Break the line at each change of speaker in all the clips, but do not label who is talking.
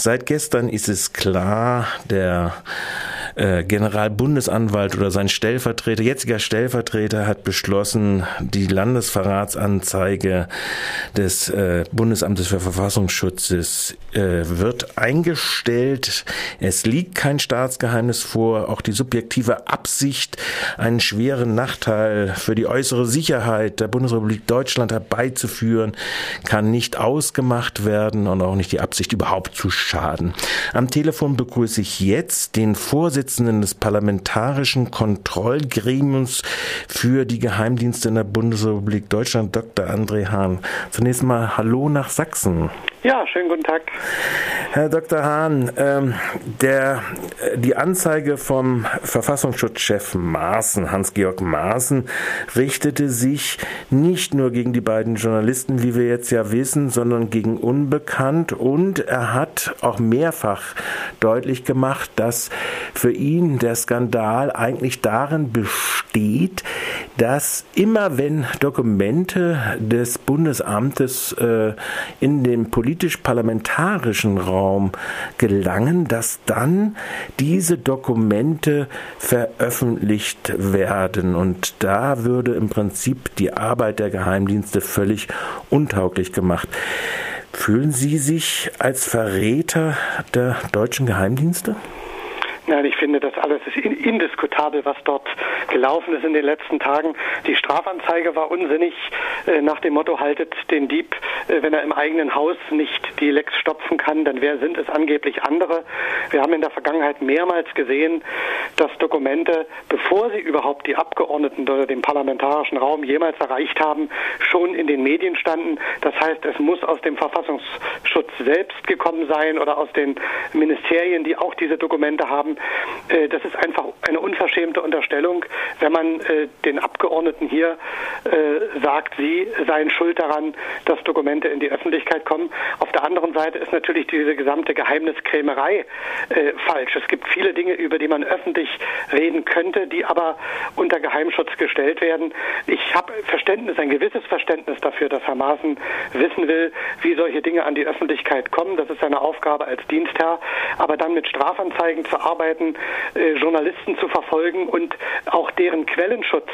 Seit gestern ist es klar, der äh, Generalbundesanwalt oder sein Stellvertreter, jetziger Stellvertreter hat beschlossen, die Landesverratsanzeige des äh, Bundesamtes für Verfassungsschutzes äh, wird eingestellt. Es liegt kein Staatsgeheimnis vor. Auch die subjektive Absicht, einen schweren Nachteil für die äußere Sicherheit der Bundesrepublik Deutschland herbeizuführen, kann nicht ausgemacht werden und auch nicht die Absicht überhaupt zu schaden. Am Telefon begrüße ich jetzt den Vorsitzenden des Parlamentarischen Kontrollgremiums für die Geheimdienste in der Bundesrepublik Deutschland, Dr. André Hahn. Zunächst mal Hallo nach Sachsen.
Ja, schönen guten Tag.
Herr Dr. Hahn, ähm, der, die Anzeige vom Verfassungsschutzchef Maaßen, Hans-Georg Maaßen, richtete sich nicht nur gegen die beiden Journalisten, wie wir jetzt ja wissen, sondern gegen Unbekannt und er hat auch mehrfach deutlich gemacht, dass für ihn der Skandal eigentlich darin besteht, dass immer wenn Dokumente des Bundesamtes äh, in den politisch-parlamentarischen Raum gelangen, dass dann diese Dokumente veröffentlicht werden. Und da würde im Prinzip die Arbeit der Geheimdienste völlig untauglich gemacht. Fühlen Sie sich als Verräter der deutschen Geheimdienste?
Nein, ich finde, das alles ist indiskutabel, was dort gelaufen ist in den letzten Tagen. Die Strafanzeige war unsinnig äh, nach dem Motto, haltet den Dieb, äh, wenn er im eigenen Haus nicht die Lecks stopfen kann, dann wer sind es angeblich andere. Wir haben in der Vergangenheit mehrmals gesehen, dass Dokumente, bevor sie überhaupt die Abgeordneten oder den parlamentarischen Raum jemals erreicht haben, schon in den Medien standen. Das heißt, es muss aus dem Verfassungsschutz selbst gekommen sein oder aus den Ministerien, die auch diese Dokumente haben. Äh, das ist einfach eine unverschämte Unterstellung, wenn man äh, den Abgeordneten hier äh, sagt, sie seien schuld daran, dass Dokumente in die Öffentlichkeit kommen. Auf der anderen Seite ist natürlich diese gesamte Geheimniskrämerei falsch. Es gibt viele Dinge, über die man öffentlich reden könnte, die aber unter Geheimschutz gestellt werden. Ich habe Verständnis, ein gewisses Verständnis dafür, dass Herr Maaßen wissen will, wie solche Dinge an die Öffentlichkeit kommen. Das ist seine Aufgabe als Dienstherr. Aber dann mit Strafanzeigen zu arbeiten, Möglichkeiten, äh, Journalisten zu verfolgen und auch deren Quellenschutz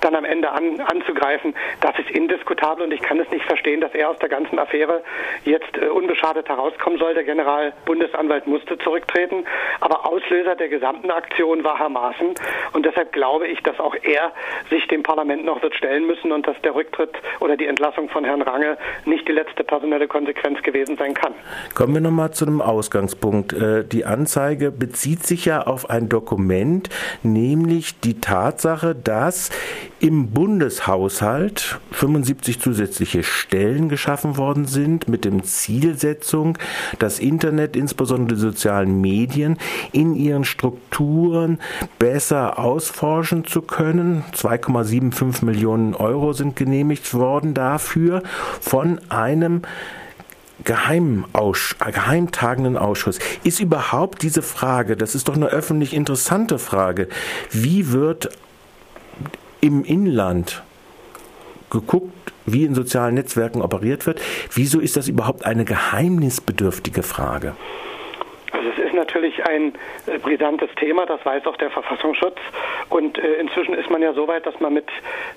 dann am Ende an, anzugreifen, das ist indiskutabel und ich kann es nicht verstehen, dass er aus der ganzen Affäre jetzt äh, unbeschadet herauskommen soll. Der Generalbundesanwalt musste zurücktreten, aber Auslöser der gesamten Aktion war Herr Maaßen und deshalb glaube ich, dass auch er sich dem Parlament noch wird stellen müssen und dass der Rücktritt oder die Entlassung von Herrn Range nicht die letzte personelle Konsequenz gewesen sein kann.
Kommen wir nochmal zu dem Ausgangspunkt. Äh, die Anzeige bezieht sich ja auf ein Dokument, nämlich die Tatsache, dass im Bundeshaushalt 75 zusätzliche Stellen geschaffen worden sind mit dem Zielsetzung, das Internet, insbesondere die sozialen Medien, in ihren Strukturen besser ausforschen zu können. 2,75 Millionen Euro sind genehmigt worden dafür von einem Geheimausch geheimtagenden Ausschuss. Ist überhaupt diese Frage, das ist doch eine öffentlich interessante Frage, wie wird im Inland geguckt, wie in sozialen Netzwerken operiert wird? Wieso ist das überhaupt eine geheimnisbedürftige Frage?
Natürlich ein äh, brisantes Thema, das weiß auch der Verfassungsschutz. Und äh, inzwischen ist man ja so weit, dass man mit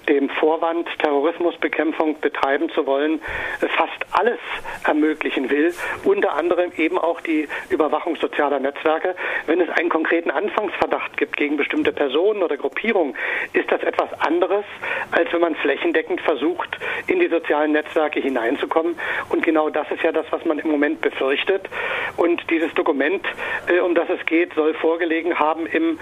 dem Vorwand, Terrorismusbekämpfung betreiben zu wollen, äh, fast alles ermöglichen will, unter anderem eben auch die Überwachung sozialer Netzwerke. Wenn es einen konkreten Anfangsverdacht gibt gegen bestimmte Personen oder Gruppierungen, ist das etwas anderes, als wenn man flächendeckend versucht, in die sozialen Netzwerke hineinzukommen. Und genau das ist ja das, was man im Moment befürchtet. Und dieses Dokument äh, um das es geht, soll vorgelegen haben im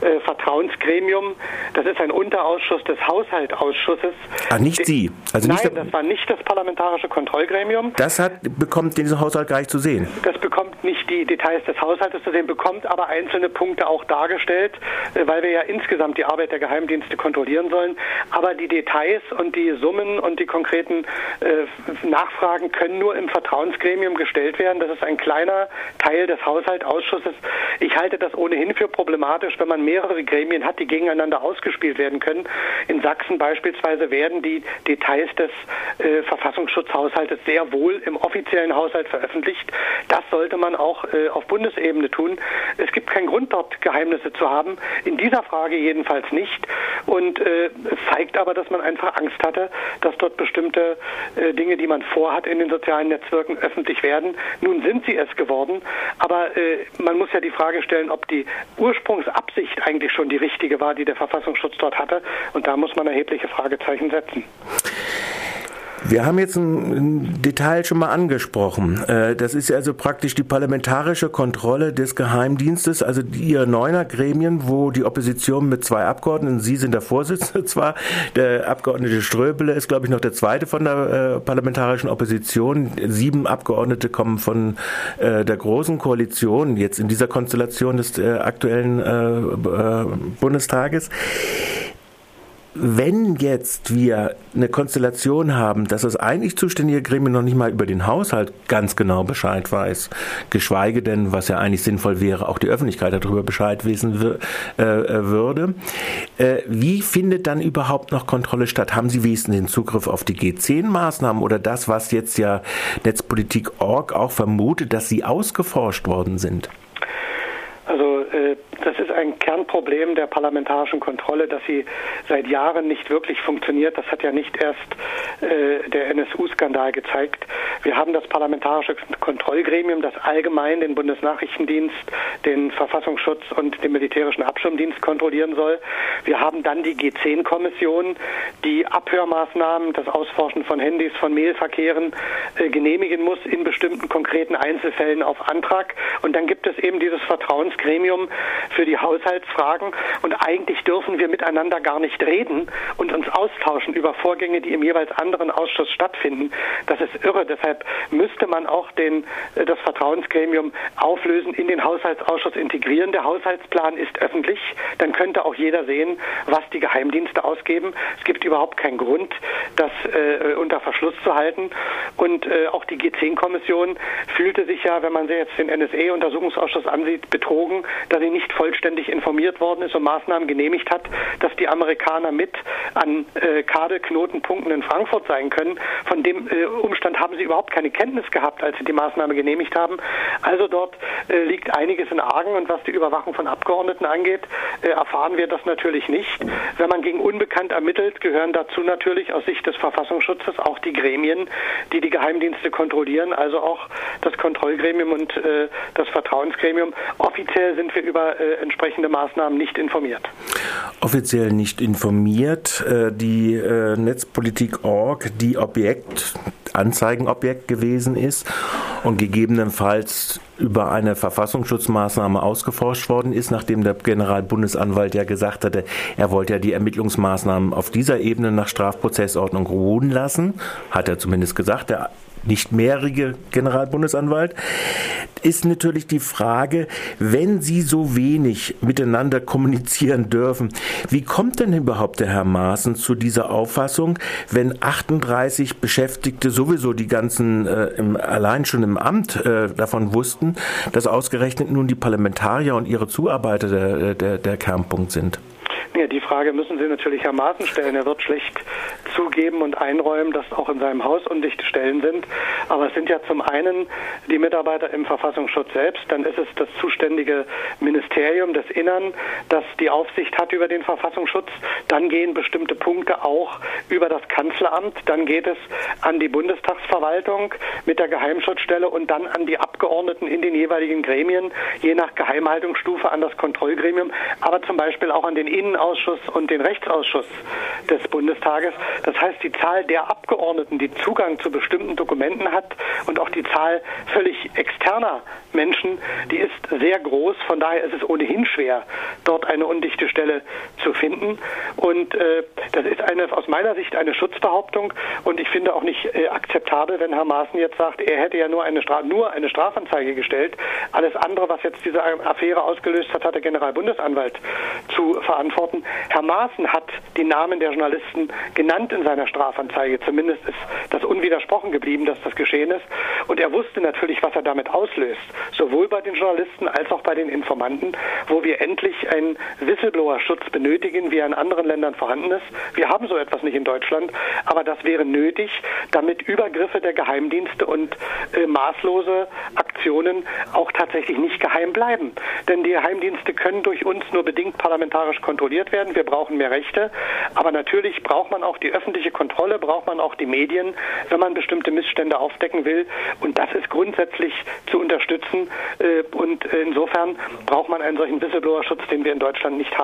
äh, Vertrauensgremium. Das ist ein Unterausschuss des Haushaltsausschusses.
Ah, nicht Sie?
Also Nein, nicht das war nicht das Parlamentarische Kontrollgremium.
Das hat, bekommt diesen Haushalt gar nicht zu sehen?
Das bekommt nicht die Details des Haushaltes zu sehen, bekommt aber einzelne Punkte auch dargestellt, äh, weil wir ja insgesamt die Arbeit der Geheimdienste kontrollieren sollen. Aber die Details und die Summen und die konkreten äh, Nachfragen können nur im Vertrauensgremium gestellt werden. Das ist ein kleiner Teil des Haushaltsausschusses Ausschusses. Ich halte das ohnehin für problematisch, wenn man mehrere Gremien hat, die gegeneinander ausgespielt werden können. In Sachsen beispielsweise werden die Details des äh, Verfassungsschutzhaushaltes sehr wohl im offiziellen Haushalt veröffentlicht. Das sollte man auch äh, auf Bundesebene tun. Es gibt keinen Grund, dort Geheimnisse zu haben. In dieser Frage jedenfalls nicht. Und äh, es zeigt aber, dass man einfach Angst hatte, dass dort bestimmte äh, Dinge, die man vorhat in den sozialen Netzwerken, öffentlich werden. Nun sind sie es geworden. Aber äh, man muss ja die Frage stellen, ob die Ursprungsabsicht eigentlich schon die richtige war, die der Verfassungsschutz dort hatte. Und da muss man erhebliche Fragezeichen setzen.
Wir haben jetzt ein Detail schon mal angesprochen. Äh, das ist also praktisch die parlamentarische Kontrolle des Geheimdienstes, also ihr neuner Gremien, wo die Opposition mit zwei Abgeordneten, Sie sind der Vorsitzende zwar, der Abgeordnete Ströbele ist, glaube ich, noch der zweite von der äh, parlamentarischen Opposition. Sieben Abgeordnete kommen von äh, der großen Koalition, jetzt in dieser Konstellation des aktuellen Bundestages wenn jetzt wir eine Konstellation haben, dass das eigentlich zuständige Gremium noch nicht mal über den Haushalt ganz genau Bescheid weiß, geschweige denn, was ja eigentlich sinnvoll wäre, auch die Öffentlichkeit darüber Bescheid wissen äh, äh, würde, äh, wie findet dann überhaupt noch Kontrolle statt? Haben Sie wenigstens den Zugriff auf die G10-Maßnahmen oder das, was jetzt ja Netzpolitik.org auch vermutet, dass sie ausgeforscht worden sind?
Also äh, das ist ein Kernproblem der parlamentarischen Kontrolle, dass sie seit Jahren nicht wirklich funktioniert. Das hat ja nicht erst äh, der NSU-Skandal gezeigt. Wir haben das parlamentarische Kontrollgremium, das allgemein den Bundesnachrichtendienst, den Verfassungsschutz und den militärischen Abschirmdienst kontrollieren soll. Wir haben dann die G10-Kommission, die Abhörmaßnahmen, das Ausforschen von Handys, von Mailverkehren äh, genehmigen muss in bestimmten konkreten Einzelfällen auf Antrag. Und dann gibt es eben dieses Vertrauensgremium für die Haushaltsfragen. Und eigentlich dürfen wir miteinander gar nicht reden und uns austauschen über Vorgänge, die im jeweils anderen Ausschuss stattfinden. Das ist irre. Deshalb müsste man auch den, äh, das Vertrauensgremium auflösen, in den Haushaltsausschuss integrieren. Der Haushaltsplan ist öffentlich. Dann könnte auch jeder sehen, was die Geheimdienste ausgeben. Es gibt überhaupt keinen Grund, das äh, unter Verschluss zu halten. Und äh, auch die G10-Kommission fühlte sich ja, wenn man sich jetzt den NSE-Untersuchungsausschuss ansieht, betrogen, dass sie nicht vollständig informiert worden ist und Maßnahmen genehmigt hat, dass die Amerikaner mit an äh, Kabelknotenpunkten in Frankfurt sein können. Von dem äh, Umstand haben sie überhaupt keine Kenntnis gehabt, als sie die Maßnahme genehmigt haben. Also dort äh, liegt einiges in Argen und was die Überwachung von Abgeordneten angeht, äh, erfahren wir das natürlich nicht. Wenn man gegen Unbekannt ermittelt, gehören dazu natürlich aus Sicht des Verfassungsschutzes auch die Gremien, die die Geheimdienste kontrollieren, also auch das Kontrollgremium und äh, das Vertrauensgremium. Offiziell sind wir über äh, entsprechende Maßnahmen nicht informiert.
Offiziell nicht informiert. Äh, die äh, Netzpolitik.org, die Objekt, Anzeigenobjekt gewesen ist und gegebenenfalls über eine Verfassungsschutzmaßnahme ausgeforscht worden ist, nachdem der Generalbundesanwalt ja gesagt hatte, er wollte ja die Ermittlungsmaßnahmen auf dieser Ebene nach Strafprozessordnung ruhen lassen, hat er zumindest gesagt. Der nicht mehrige Generalbundesanwalt, ist natürlich die Frage, wenn Sie so wenig miteinander kommunizieren dürfen, wie kommt denn überhaupt der Herr Maaßen zu dieser Auffassung, wenn 38 Beschäftigte sowieso die ganzen, äh, im, allein schon im Amt äh, davon wussten, dass ausgerechnet nun die Parlamentarier und ihre Zuarbeiter der, der, der Kernpunkt sind?
Ja, die Frage müssen Sie natürlich Herrn Maaßen stellen. Er wird schlecht zugeben und einräumen, dass auch in seinem Haus undichte Stellen sind. Aber es sind ja zum einen die Mitarbeiter im Verfassungsschutz selbst, dann ist es das zuständige Ministerium des Innern, das die Aufsicht hat über den Verfassungsschutz. Dann gehen bestimmte Punkte auch über das Kanzleramt. Dann geht es an die Bundestagsverwaltung mit der Geheimschutzstelle und dann an die Abgeordneten in den jeweiligen Gremien, je nach Geheimhaltungsstufe an das Kontrollgremium, aber zum Beispiel auch an den Innen Innenausschuss und den Rechtsausschuss des Bundestages. Das heißt, die Zahl der Abgeordneten, die Zugang zu bestimmten Dokumenten hat und auch die Zahl völlig externer Menschen, die ist sehr groß. Von daher ist es ohnehin schwer, dort eine undichte Stelle zu finden. Und äh, das ist eine, aus meiner Sicht eine Schutzbehauptung. Und ich finde auch nicht äh, akzeptabel, wenn Herr Maaßen jetzt sagt, er hätte ja nur eine, Stra nur eine Strafanzeige gestellt. Alles andere, was jetzt diese Affäre ausgelöst hat, hat der Generalbundesanwalt zu verantworten. Beantworten. Herr Maaßen hat die Namen der Journalisten genannt in seiner Strafanzeige. Zumindest ist das unwidersprochen geblieben, dass das geschehen ist. Und er wusste natürlich, was er damit auslöst. Sowohl bei den Journalisten als auch bei den Informanten, wo wir endlich einen Whistleblower-Schutz benötigen, wie er in anderen Ländern vorhanden ist. Wir haben so etwas nicht in Deutschland, aber das wäre nötig, damit Übergriffe der Geheimdienste und äh, maßlose Aktionen auch tatsächlich nicht geheim bleiben. Denn die Geheimdienste können durch uns nur bedingt parlamentarisch kontrolliert werden. Wir brauchen mehr Rechte. Aber natürlich braucht man auch die öffentliche Kontrolle, braucht man auch die Medien, wenn man bestimmte Missstände aufdecken will. Und das ist grundsätzlich zu unterstützen. Äh, und insofern braucht man einen solchen Whistleblower-Schutz, den wir in Deutschland nicht haben.